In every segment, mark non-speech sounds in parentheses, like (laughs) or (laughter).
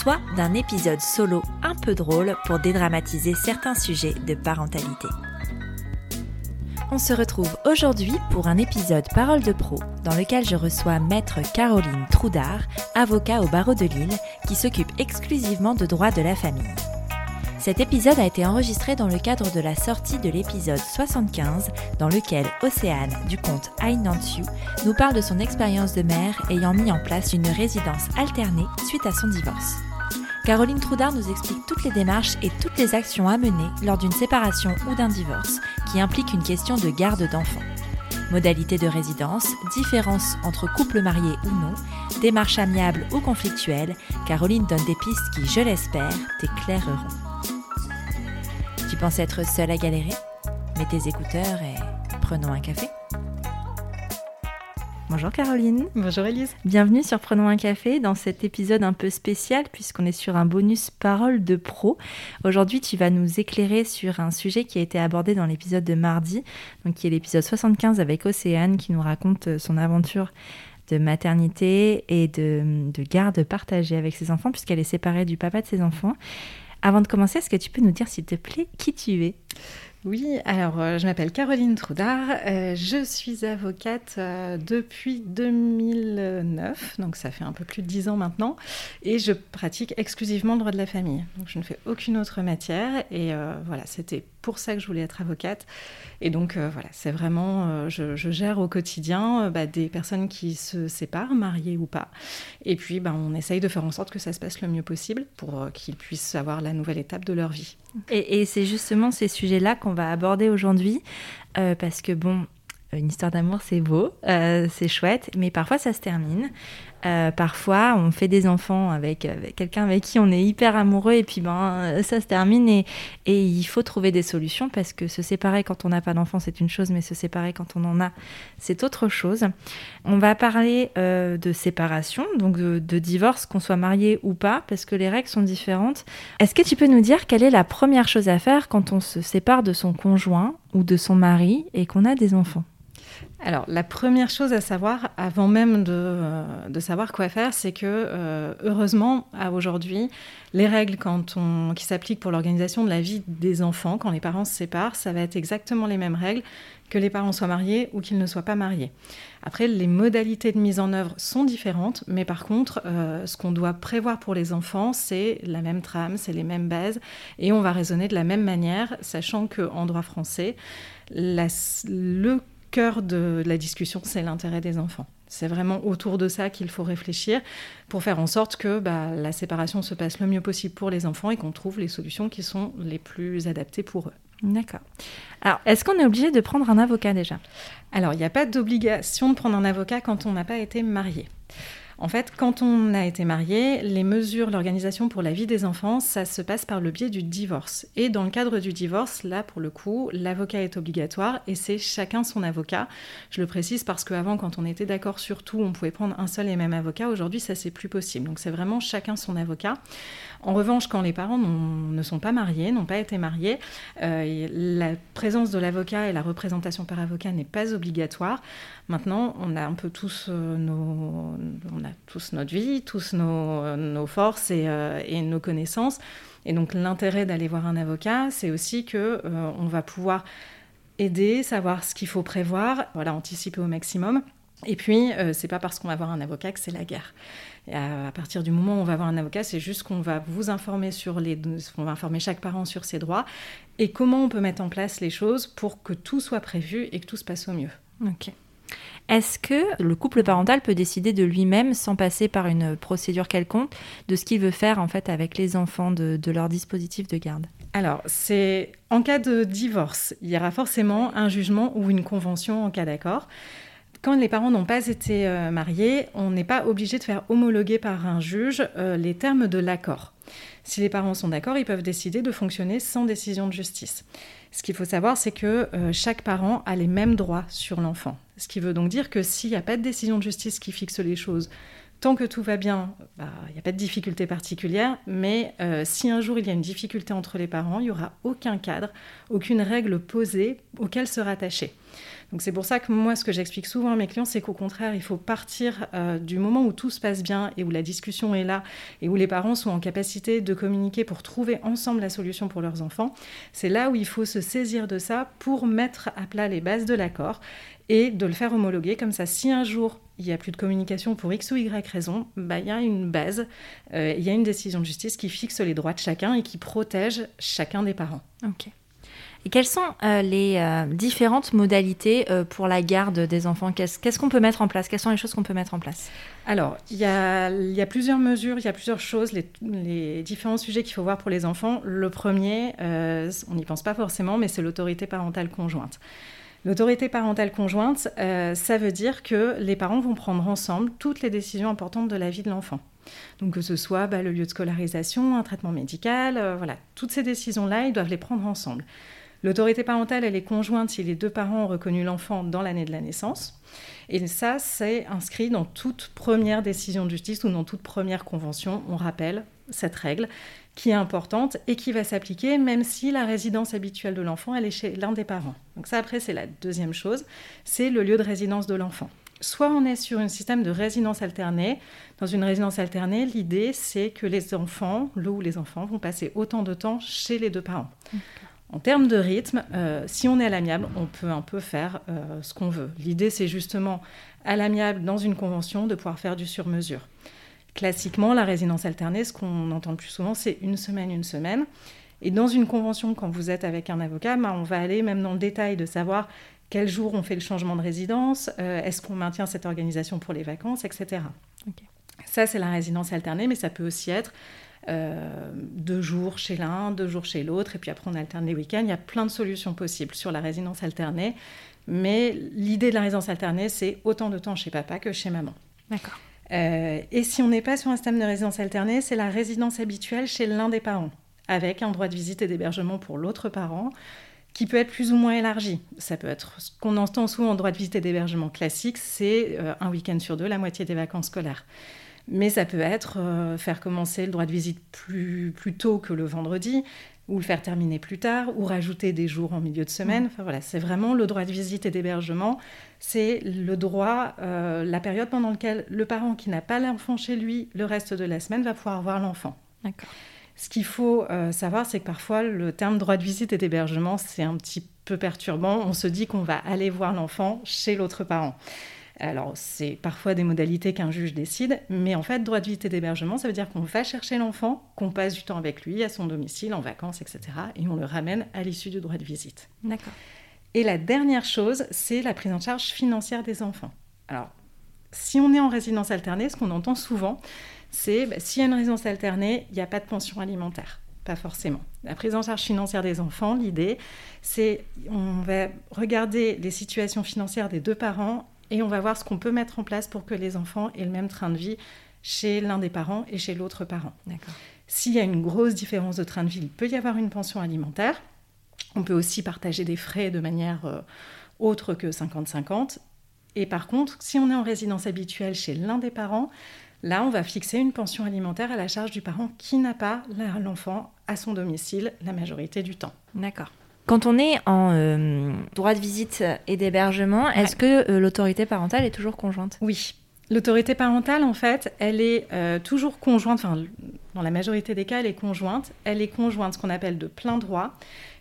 soit d'un épisode solo un peu drôle pour dédramatiser certains sujets de parentalité. On se retrouve aujourd'hui pour un épisode Parole de pro dans lequel je reçois maître Caroline Troudard, avocat au barreau de Lille, qui s'occupe exclusivement de droit de la famille. Cet épisode a été enregistré dans le cadre de la sortie de l'épisode 75 dans lequel Océane du I You nous parle de son expérience de mère ayant mis en place une résidence alternée suite à son divorce. Caroline Troudard nous explique toutes les démarches et toutes les actions à mener lors d'une séparation ou d'un divorce qui implique une question de garde d'enfants. Modalités de résidence, différences entre couples mariés ou non, démarches amiables ou conflictuelles, Caroline donne des pistes qui, je l'espère, t'éclaireront. Tu penses être seule à galérer? Mets tes écouteurs et prenons un café. Bonjour Caroline. Bonjour Elise. Bienvenue sur Prenons un café dans cet épisode un peu spécial puisqu'on est sur un bonus parole de pro. Aujourd'hui, tu vas nous éclairer sur un sujet qui a été abordé dans l'épisode de mardi, donc qui est l'épisode 75 avec Océane qui nous raconte euh, son aventure de maternité et de, de garde partagée avec ses enfants puisqu'elle est séparée du papa de ses enfants. Avant de commencer, est-ce que tu peux nous dire s'il te plaît qui tu es? Oui, alors euh, je m'appelle Caroline Troudard, euh, je suis avocate euh, depuis 2009, donc ça fait un peu plus de dix ans maintenant, et je pratique exclusivement le droit de la famille. Donc je ne fais aucune autre matière, et voilà, c'était pour ça que je voulais être avocate. Et donc voilà, c'est vraiment, je, gère au quotidien bah, des personnes qui se séparent, mariées ou pas, et puis bah, on essaye de faire en sorte que ça se passe le mieux possible pour qu'ils puissent avoir la nouvelle étape de leur vie. Et c'est justement ces sujets-là qu'on va aborder aujourd'hui, euh, parce que bon, une histoire d'amour, c'est beau, euh, c'est chouette, mais parfois ça se termine. Euh, parfois, on fait des enfants avec, quelqu'un avec qui on est hyper amoureux et puis ben ça se termine et, il faut trouver des solutions parce que se séparer quand on n'a pas d'enfant c'est une chose, mais se séparer quand on en a c'est autre chose. On va parler euh, de séparation, donc de, de divorce, qu'on soit marié ou pas, parce que les règles sont différentes. Est-ce que tu peux nous dire quelle est la première chose à faire quand on se sépare de son conjoint ou de son mari et qu'on a des enfants? Alors, la première chose à savoir, avant même de, euh, savoir quoi faire, c'est que, euh, heureusement, à aujourd'hui, les règles qui s'appliquent pour l'organisation de la vie des enfants, quand les parents se séparent, ça va être exactement les mêmes règles que les parents soient mariés ou qu'ils ne soient pas mariés. Après, les modalités de mise en œuvre sont différentes, mais par contre, euh, ce qu'on doit prévoir pour les enfants, c'est la même trame, c'est les mêmes bases, et on va raisonner de la même manière, sachant qu'en droit français, le cœur de la discussion, c'est l'intérêt des enfants. C'est vraiment autour de ça qu'il faut réfléchir pour faire en sorte que bah, la séparation se passe le mieux possible pour les enfants et qu'on trouve les solutions qui sont les plus adaptées pour eux. D'accord. Alors, est-ce qu'on est obligé de prendre un avocat déjà? Alors, il n'y a pas d'obligation de prendre un avocat quand on n'a pas été marié. En fait, quand on a été marié, les mesures, l'organisation pour la vie des enfants, ça se passe par le biais du divorce. Et dans le cadre du divorce, là, pour le coup, l'avocat est obligatoire et c'est chacun son avocat. Je le précise parce qu'avant, quand on était d'accord sur tout, on pouvait prendre un seul et même avocat. Aujourd'hui, ça, c'est plus possible. Donc, c'est vraiment chacun son avocat. En revanche, quand les parents ne sont pas mariés, n'ont pas été mariés, euh, la présence de l'avocat et la représentation par avocat n'est pas obligatoire. Maintenant, on a un peu tous euh, nos, tous notre vie, tous nos, forces euh, et, nos connaissances. Et donc, l'intérêt d'aller voir un avocat, c'est aussi que on va pouvoir aider, savoir ce qu'il faut prévoir, voilà, anticiper au maximum. Et puis, c'est pas parce qu'on va voir un avocat que c'est la guerre à, partir du moment où on va avoir un avocat, c'est juste qu'on va vous informer sur les, on va informer chaque parent sur ses droits et comment on peut mettre en place les choses pour que tout soit prévu et que tout se passe au mieux. Ok. Est-ce que le couple parental peut décider de lui-même, sans passer par une procédure quelconque, de ce qu'il veut faire en fait avec les enfants de, de leur dispositif de garde? Alors, c'est en cas de divorce, il y aura forcément un jugement ou une convention en cas d'accord. Quand les parents n'ont pas été euh, mariés, on n'est pas obligé de faire homologuer par un juge euh, les termes de l'accord. Si les parents sont d'accord, ils peuvent décider de fonctionner sans décision de justice. Ce qu'il faut savoir, c'est que euh, chaque parent a les mêmes droits sur l'enfant. Ce qui veut donc dire que s'il n'y a pas de décision de justice qui fixe les choses, tant que tout va bien, bah, il n'y a pas de difficulté particulière, mais euh, si un jour il y a une difficulté entre les parents, il n'y aura aucun cadre, aucune règle posée auquel se rattacher. Donc c'est pour ça que moi, ce que j'explique souvent à mes clients, c'est qu'au contraire, il faut partir euh, du moment où tout se passe bien et où la discussion est là et où les parents sont en capacité de communiquer pour trouver ensemble la solution pour leurs enfants. C'est là où il faut se saisir de ça pour mettre à plat les bases de l'accord et de le faire homologuer. Comme ça, si un jour il n'y a plus de communication pour X ou Y raison, bah, il y a une base, euh, il y a une décision de justice qui fixe les droits de chacun et qui protège chacun des parents. Ok. Et quelles sont euh, les euh, différentes modalités euh, pour la garde des enfants? Qu'est-ce qu'on peut mettre en place? Quelles sont les choses qu'on peut mettre en place? Alors, il y a, plusieurs mesures, il y a plusieurs choses, les, les différents sujets qu'il faut voir pour les enfants. Le premier, on n'y pense pas forcément, mais c'est l'autorité parentale conjointe. L'autorité parentale conjointe, ça veut dire que les parents vont prendre ensemble toutes les décisions importantes de la vie de l'enfant. Donc que ce soit bah, le lieu de scolarisation, un traitement médical, voilà, toutes ces décisions-là, ils doivent les prendre ensemble. L'autorité parentale, elle est conjointe si les deux parents ont reconnu l'enfant dans l'année de la naissance. Et ça, c'est inscrit dans toute première décision de justice ou dans toute première convention. On rappelle cette règle qui est importante et qui va s'appliquer même si la résidence habituelle de l'enfant, elle est chez l'un des parents. Donc ça, après, c'est la deuxième chose, c'est le lieu de résidence de l'enfant. Soit on est sur un système de résidence alternée. Dans une résidence alternée, l'idée, c'est que les enfants, le ou les enfants, vont passer autant de temps chez les deux parents. En termes de rythme, euh, si on est à l'amiable, on peut un peu faire euh, ce qu'on veut. L'idée, c'est justement à l'amiable, dans une convention, de pouvoir faire du sur-mesure. Classiquement, la résidence alternée, ce qu'on entend le plus souvent, c'est une semaine, une semaine. Et dans une convention, quand vous êtes avec un avocat, bah, on va aller même dans le détail de savoir quel jour on fait le changement de résidence, euh, est-ce qu'on maintient cette organisation pour les vacances, etc. Ça, c'est la résidence alternée, mais ça peut aussi être euh, deux jours chez l'un, deux jours chez l'autre, et puis après on alterne les week-ends. Il y a plein de solutions possibles sur la résidence alternée. Mais l'idée de la résidence alternée, c'est autant de temps chez papa que chez maman. D'accord. Euh, et si on n'est pas sur un système de résidence alternée, c'est la résidence habituelle chez l'un des parents, avec un droit de visite et d'hébergement pour l'autre parent, qui peut être plus ou moins élargi. Ça peut être ce qu'on entend souvent en droit de visite et d'hébergement classique, c'est euh, un week-end sur deux, la moitié des vacances scolaires. Mais ça peut être euh, faire commencer le droit de visite plus, plus tôt que le vendredi, ou le faire terminer plus tard, ou rajouter des jours en milieu de semaine. Enfin, voilà, c'est vraiment le droit de visite et d'hébergement. C'est le droit, euh, la période pendant laquelle le parent qui n'a pas l'enfant chez lui le reste de la semaine va pouvoir voir l'enfant. D'accord. Ce qu'il faut euh, savoir, c'est que parfois le terme droit de visite et d'hébergement, c'est un petit peu perturbant. On se dit qu'on va aller voir l'enfant chez l'autre parent. Alors, c'est parfois des modalités qu'un juge décide, mais en fait, droit de visite et d'hébergement, ça veut dire qu'on va chercher l'enfant, qu'on passe du temps avec lui, à son domicile, en vacances, etc., et on le ramène à l'issue du droit de visite. D'accord. Et la dernière chose, c'est la prise en charge financière des enfants. Alors, si on est en résidence alternée, ce qu'on entend souvent, c'est bah, s'il y a une résidence alternée, il n'y a pas de pension alimentaire. Pas forcément. La prise en charge financière des enfants, l'idée, c'est on va regarder les situations financières des deux parents et on va voir ce qu'on peut mettre en place pour que les enfants aient le même train de vie chez l'un des parents et chez l'autre parent. S'il y a une grosse différence de train de vie, il peut y avoir une pension alimentaire. On peut aussi partager des frais de manière euh, autre que 50-50. Et par contre, si on est en résidence habituelle chez l'un des parents, là, on va fixer une pension alimentaire à la charge du parent qui n'a pas l'enfant à son domicile la majorité du temps. D'accord. Quand on est en euh, droit de visite et d'hébergement, est-ce que euh, l'autorité parentale est toujours conjointe? Oui. L'autorité parentale, en fait, elle est euh, toujours conjointe, enfin, dans la majorité des cas, elle est conjointe. Elle est conjointe, ce qu'on appelle de plein droit,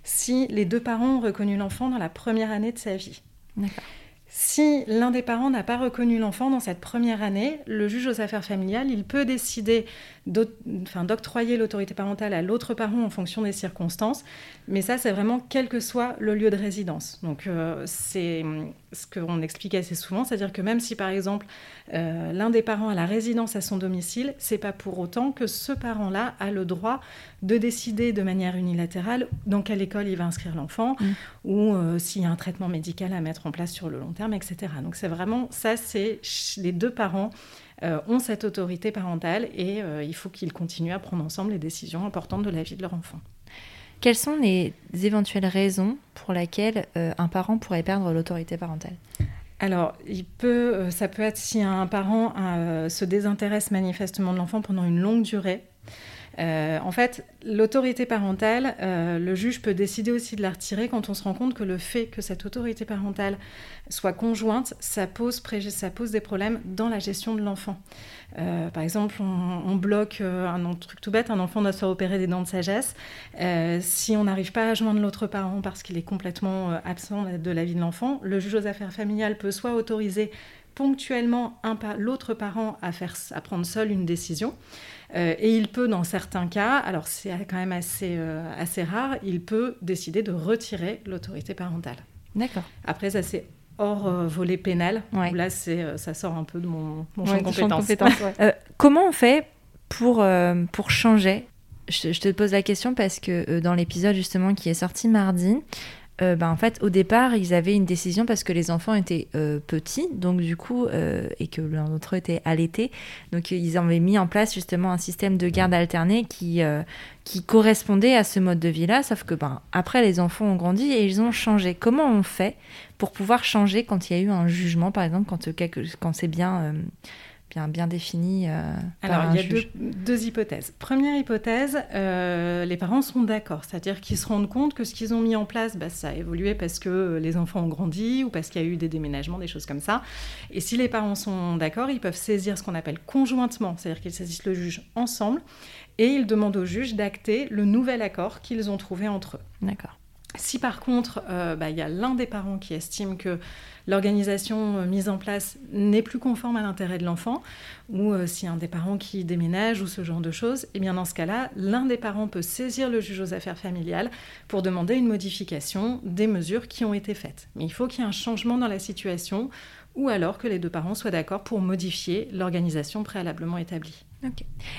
si les deux parents ont reconnu l'enfant dans la première année de sa vie. D'accord. Si l'un des parents n'a pas reconnu l'enfant dans cette première année, le juge aux affaires familiales, il peut décider d'octroyer l'autorité parentale à l'autre parent en fonction des circonstances. Mais ça, c'est vraiment quel que soit le lieu de résidence. Donc, euh, c'est ce qu'on explique assez souvent, c'est-à-dire que même si, par exemple, euh, l'un des parents a la résidence à son domicile, c'est pas pour autant que ce parent-là a le droit de décider de manière unilatérale dans quelle école il va inscrire l'enfant mmh. ou euh, s'il y a un traitement médical à mettre en place sur le long terme terme, etc. Donc c'est vraiment ça, c'est les deux parents ont cette autorité parentale et il faut qu'ils continuent à prendre ensemble les décisions importantes de la vie de leur enfant. Quelles sont les éventuelles raisons pour lesquelles un parent pourrait perdre l'autorité parentale? Alors, il peut, ça peut être si un parent se désintéresse manifestement de l'enfant pendant une longue durée, euh, en fait, l'autorité parentale, euh, le juge peut décider aussi de la retirer quand on se rend compte que le fait que cette autorité parentale soit conjointe, ça pose, des problèmes dans la gestion de l'enfant. Euh, par exemple, on, bloque un, truc tout bête, un enfant doit se faire opérer des dents de sagesse. si on n'arrive pas à joindre l'autre parent parce qu'il est complètement absent de la vie de l'enfant, le juge aux affaires familiales peut soit autoriser ponctuellement l'autre parent à, faire, à prendre seul une décision, euh, et il peut, dans certains cas, alors c'est quand même assez, euh, assez rare, il peut décider de retirer l'autorité parentale. D'accord. Après, ça c'est hors euh, volet pénal. Là, c'est, ça sort un peu de mon, champ de compétences. (laughs) comment on fait pour, pour changer? Je, je, te pose la question parce que dans l'épisode justement qui est sorti mardi, euh, bah, en fait, au départ, ils avaient une décision parce que les enfants étaient euh, petits, donc du coup, euh, et que l'un d'entre eux était allaité. Donc, ils avaient mis en place justement un système de garde alternée qui, correspondait à ce mode de vie-là, sauf que ben, après, les enfants ont grandi et ils ont changé. Comment on fait pour pouvoir changer quand il y a eu un jugement, par exemple, quand c'est bien bien, bien défini euh, Alors, il y a deux, hypothèses. Première hypothèse, euh, les parents sont d'accord, c'est-à-dire qu'ils se rendent compte que ce qu'ils ont mis en place, bah, ça a évolué parce que les enfants ont grandi ou parce qu'il y a eu des déménagements, des choses comme ça. Et si les parents sont d'accord, ils peuvent saisir ce qu'on appelle conjointement, c'est-à-dire qu'ils saisissent le juge ensemble et ils demandent au juge d'acter le nouvel accord qu'ils ont trouvé entre eux. D'accord. Si par contre, euh, bah, il y a l'un des parents qui estime que l'organisation euh, mise en place n'est plus conforme à l'intérêt de l'enfant, ou euh, si un des parents qui déménage ou ce genre de choses, eh bien dans ce cas-là, l'un des parents peut saisir le juge aux affaires familiales pour demander une modification des mesures qui ont été faites. Mais il faut qu'il y ait un changement dans la situation, ou alors que les deux parents soient d'accord pour modifier l'organisation préalablement établie.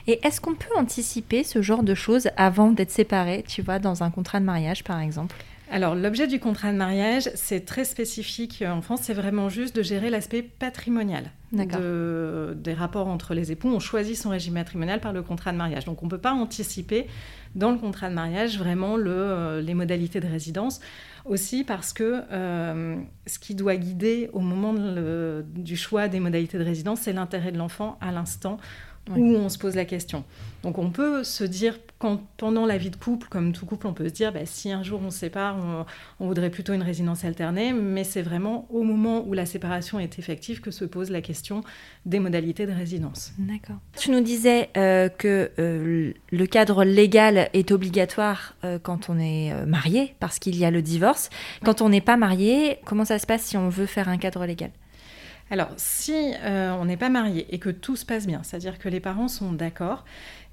Et est-ce qu'on peut anticiper ce genre de choses avant d'être séparés, tu vois, dans un contrat de mariage par exemple? Alors, l'objet du contrat de mariage, c'est très spécifique en France, c'est vraiment juste de gérer l'aspect patrimonial de, des rapports entre les époux. On choisit son régime matrimonial par le contrat de mariage. Donc, on ne peut pas anticiper dans le contrat de mariage vraiment le, euh, les modalités de résidence. Aussi parce que euh, ce qui doit guider au moment du choix des modalités de résidence, c'est l'intérêt de l'enfant à l'instant où on se pose la question. Donc on peut se dire, quand, pendant la vie de couple, comme tout couple, on peut se dire, bah, si un jour on se sépare, on, voudrait plutôt une résidence alternée, mais c'est vraiment au moment où la séparation est effective que se pose la question des modalités de résidence. D'accord. Tu nous disais euh, que euh, le cadre légal est obligatoire euh, quand on est marié, parce qu'il y a le divorce. Quand on n'est pas marié, comment ça se passe si on veut faire un cadre légal? Alors, si euh, on n'est pas marié et que tout se passe bien, c'est-à-dire que les parents sont d'accord,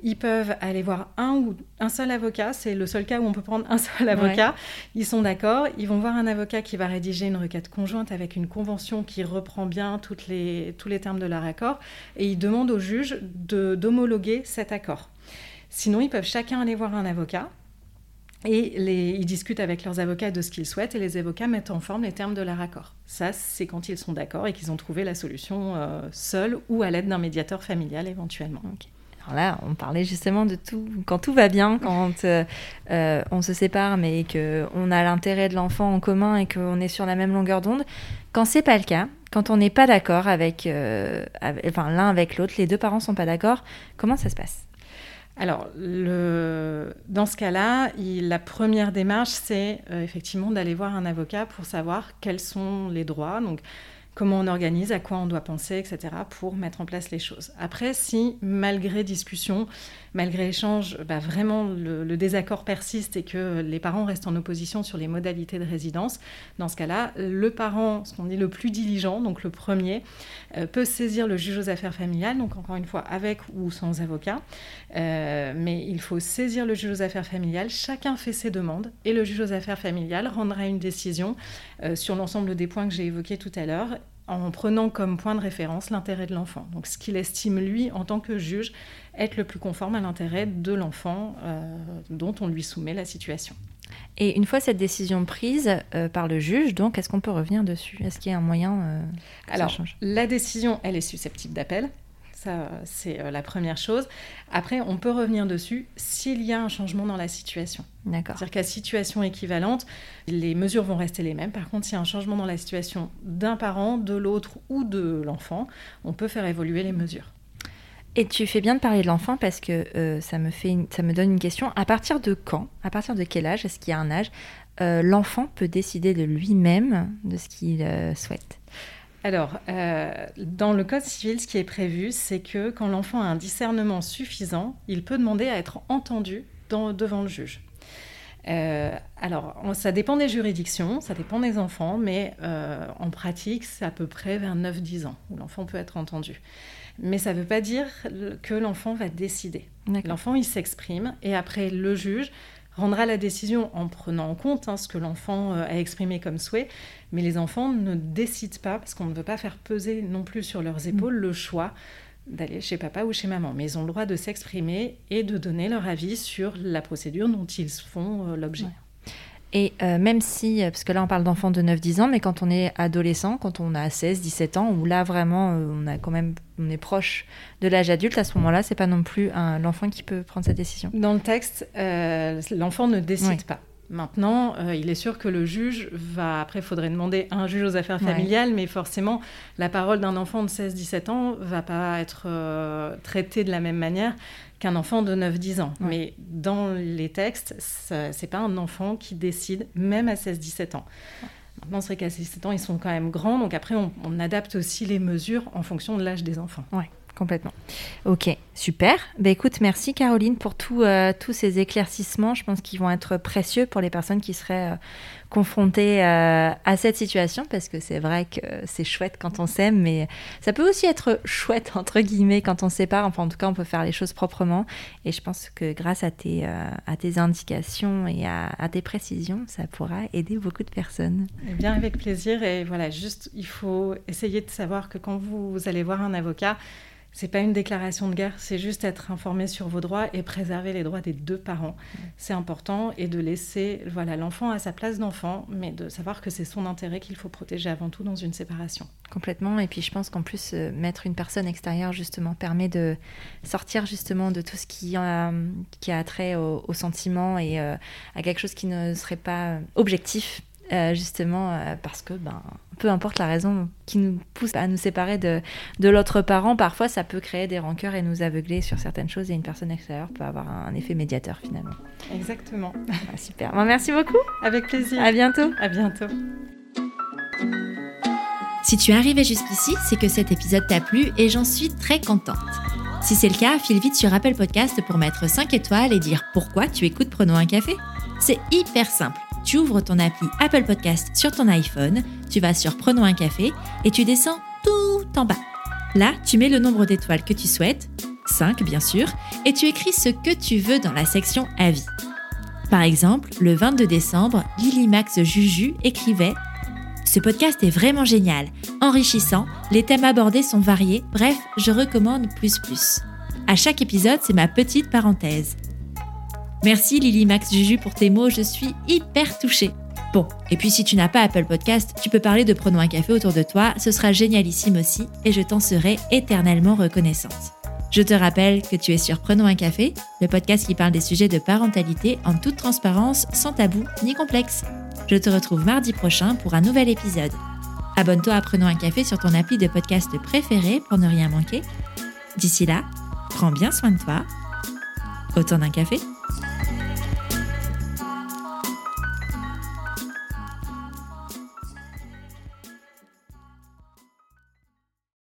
ils peuvent aller voir un ou un seul avocat. C'est le seul cas où on peut prendre un seul avocat. Ils sont d'accord. Ils vont voir un avocat qui va rédiger une requête conjointe avec une convention qui reprend bien toutes les, tous les termes de leur accord. Et ils demandent au juge d'homologuer cet accord. Sinon, ils peuvent chacun aller voir un avocat et ils discutent avec leurs avocats de ce qu'ils souhaitent et les avocats mettent en forme les termes de leur accord. Ça, c'est quand ils sont d'accord et qu'ils ont trouvé la solution euh, seuls ou à l'aide d'un médiateur familial éventuellement. Alors là, on parlait justement de tout, quand tout va bien, quand euh, euh, on se sépare mais qu'on a l'intérêt de l'enfant en commun et qu'on est sur la même longueur d'onde. Quand c'est pas le cas, quand on n'est pas d'accord avec, enfin, l'un avec l'autre, les deux parents sont pas d'accord, comment ça se passe? Alors, dans ce cas-là, la première démarche, c'est euh, effectivement d'aller voir un avocat pour savoir quels sont les droits. Donc, comment on organise, à quoi on doit penser, etc., pour mettre en place les choses. Après, si malgré discussion, malgré échange, bah, vraiment le, désaccord persiste et que les parents restent en opposition sur les modalités de résidence, dans ce cas-là, le parent, ce qu'on dit le plus diligent, donc le premier, euh, peut saisir le juge aux affaires familiales, donc encore une fois avec ou sans avocat, euh, mais il faut saisir le juge aux affaires familiales, chacun fait ses demandes et le juge aux affaires familiales rendra une décision euh, sur l'ensemble des points que j'ai évoqués tout à l'heure en prenant comme point de référence l'intérêt de l'enfant. Donc ce qu'il estime, lui, en tant que juge, être le plus conforme à l'intérêt de l'enfant euh, dont on lui soumet la situation. Et une fois cette décision prise euh, par le juge, donc, est-ce qu'on peut revenir dessus? Est-ce qu'il y a un moyen euh, que Alors, ça change? la décision, elle est susceptible d'appel. Ça, c'est euh, la première chose. Après, on peut revenir dessus s'il y a un changement dans la situation. D'accord. C'est-à-dire qu'à situation équivalente, les mesures vont rester les mêmes. Par contre, s'il y a un changement dans la situation d'un parent, de l'autre ou de l'enfant, on peut faire évoluer les mesures. Et tu fais bien de parler de l'enfant parce que euh, ça, me donne une question. À partir de quand À partir de quel âge Est-ce qu'il y a un âge euh, L'enfant peut décider de lui-même de ce qu'il euh, souhaite? Alors, dans le Code civil, ce qui est prévu, c'est que quand l'enfant a un discernement suffisant, il peut demander à être entendu devant le juge. Euh, alors, on- ça dépend des juridictions, ça dépend des enfants, mais euh, en pratique, c'est à peu près vers 9-10 ans où l'enfant peut être entendu. Mais ça ne veut pas dire que l'enfant va décider. L'enfant, il s'exprime et après, le juge rendra la décision en prenant en compte hein, ce que l'enfant euh, a exprimé comme souhait. Mais les enfants ne décident pas parce qu'on ne veut pas faire peser non plus sur leurs épaules le choix d'aller chez papa ou chez maman. Mais ils ont le droit de s'exprimer et de donner leur avis sur la procédure dont ils font euh, l'objet. Ouais. Et euh, même si, parce que là on parle d'enfants de 9-10 ans, mais quand on est adolescent, quand on a 16-17 ans, où là vraiment euh, on a quand même on est proche de l'âge adulte, à ce moment-là, c'est pas non plus l'enfant qui peut prendre cette décision. Dans le texte, euh, l'enfant ne décide Oui. pas. Maintenant, euh, il est sûr que le juge va. Après, il faudrait demander à un juge aux affaires Ouais. familiales, mais forcément, la parole d'un enfant de 16-17 ans va pas être euh, traitée de la même manière qu'un enfant de 9-10 ans. Ouais. Mais dans les textes, c'est pas un enfant qui décide, même à 16-17 ans. Maintenant, c'est vrai qu'à 16-17 ans, ils sont quand même grands, donc après, on, on adapte aussi les mesures en fonction de l'âge des enfants. Complètement. Ok, super. Ben écoute, merci Caroline pour euh, tous ces éclaircissements. Je pense qu'ils vont être précieux pour les personnes qui seraient euh, confrontées euh, à cette situation parce que c'est vrai que c'est chouette quand on s'aime, mais ça peut aussi être chouette entre guillemets quand on sépare. Enfin, en tout cas, on peut faire les choses proprement. Et je pense que grâce à tes, à tes indications et à, à tes précisions, ça pourra aider beaucoup de personnes. Eh bien, avec plaisir. Et voilà, juste, il faut essayer de savoir que quand vous allez voir un avocat, c'est pas une déclaration de guerre, c'est juste être informé sur vos droits et préserver les droits des deux parents. C'est important et de laisser voilà l'enfant à sa place d'enfant, mais de savoir que c'est son intérêt qu'il faut protéger avant tout dans une séparation. Complètement. Et puis je pense qu'en plus, euh, mettre une personne extérieure, justement, permet de sortir justement de tout ce qui a, qui a trait au, au sentiment et euh, à quelque chose qui ne serait pas objectif. euh, justement parce que ben, peu importe la raison qui nous pousse à nous séparer de, de l'autre parent, parfois ça peut créer des rancœurs et nous aveugler sur certaines choses et une personne extérieure peut avoir un effet médiateur finalement. Exactement. Ah, super. Bon, merci beaucoup. Avec plaisir. À bientôt. À bientôt. Si tu es arrivé jusqu'ici, c'est que cet épisode t'a plu et j'en suis très contente. Si c'est le cas, file vite sur Apple Podcast pour mettre 5 étoiles et dire pourquoi tu écoutes Prenons un café. C'est hyper simple. Tu ouvres ton appli Apple Podcast sur ton iPhone, tu vas sur Prenons un café et tu descends tout en bas. Là, tu mets le nombre d'étoiles que tu souhaites, 5 bien sûr, et tu écris ce que tu veux dans la section Avis. Par exemple, le 22 décembre, Lily Max Juju écrivait ce podcast est vraiment génial, enrichissant, les thèmes abordés sont variés, bref, je recommande plus plus. À chaque épisode, c'est ma petite parenthèse. Merci Lily Max Juju pour tes mots, je suis hyper touchée. Bon, et puis si tu n'as pas Apple Podcast, tu peux parler de Prenons un café autour de toi, ce sera génialissime aussi et je t'en serai éternellement reconnaissante. Je te rappelle que tu es sur Prenons un café, le podcast qui parle des sujets de parentalité en toute transparence, sans tabou ni complexe. Je te retrouve mardi prochain pour un nouvel épisode. Abonne-toi à Prenons un café sur ton appli de podcast préféré pour ne rien manquer. D'ici là, prends bien soin de toi. Autant d'un café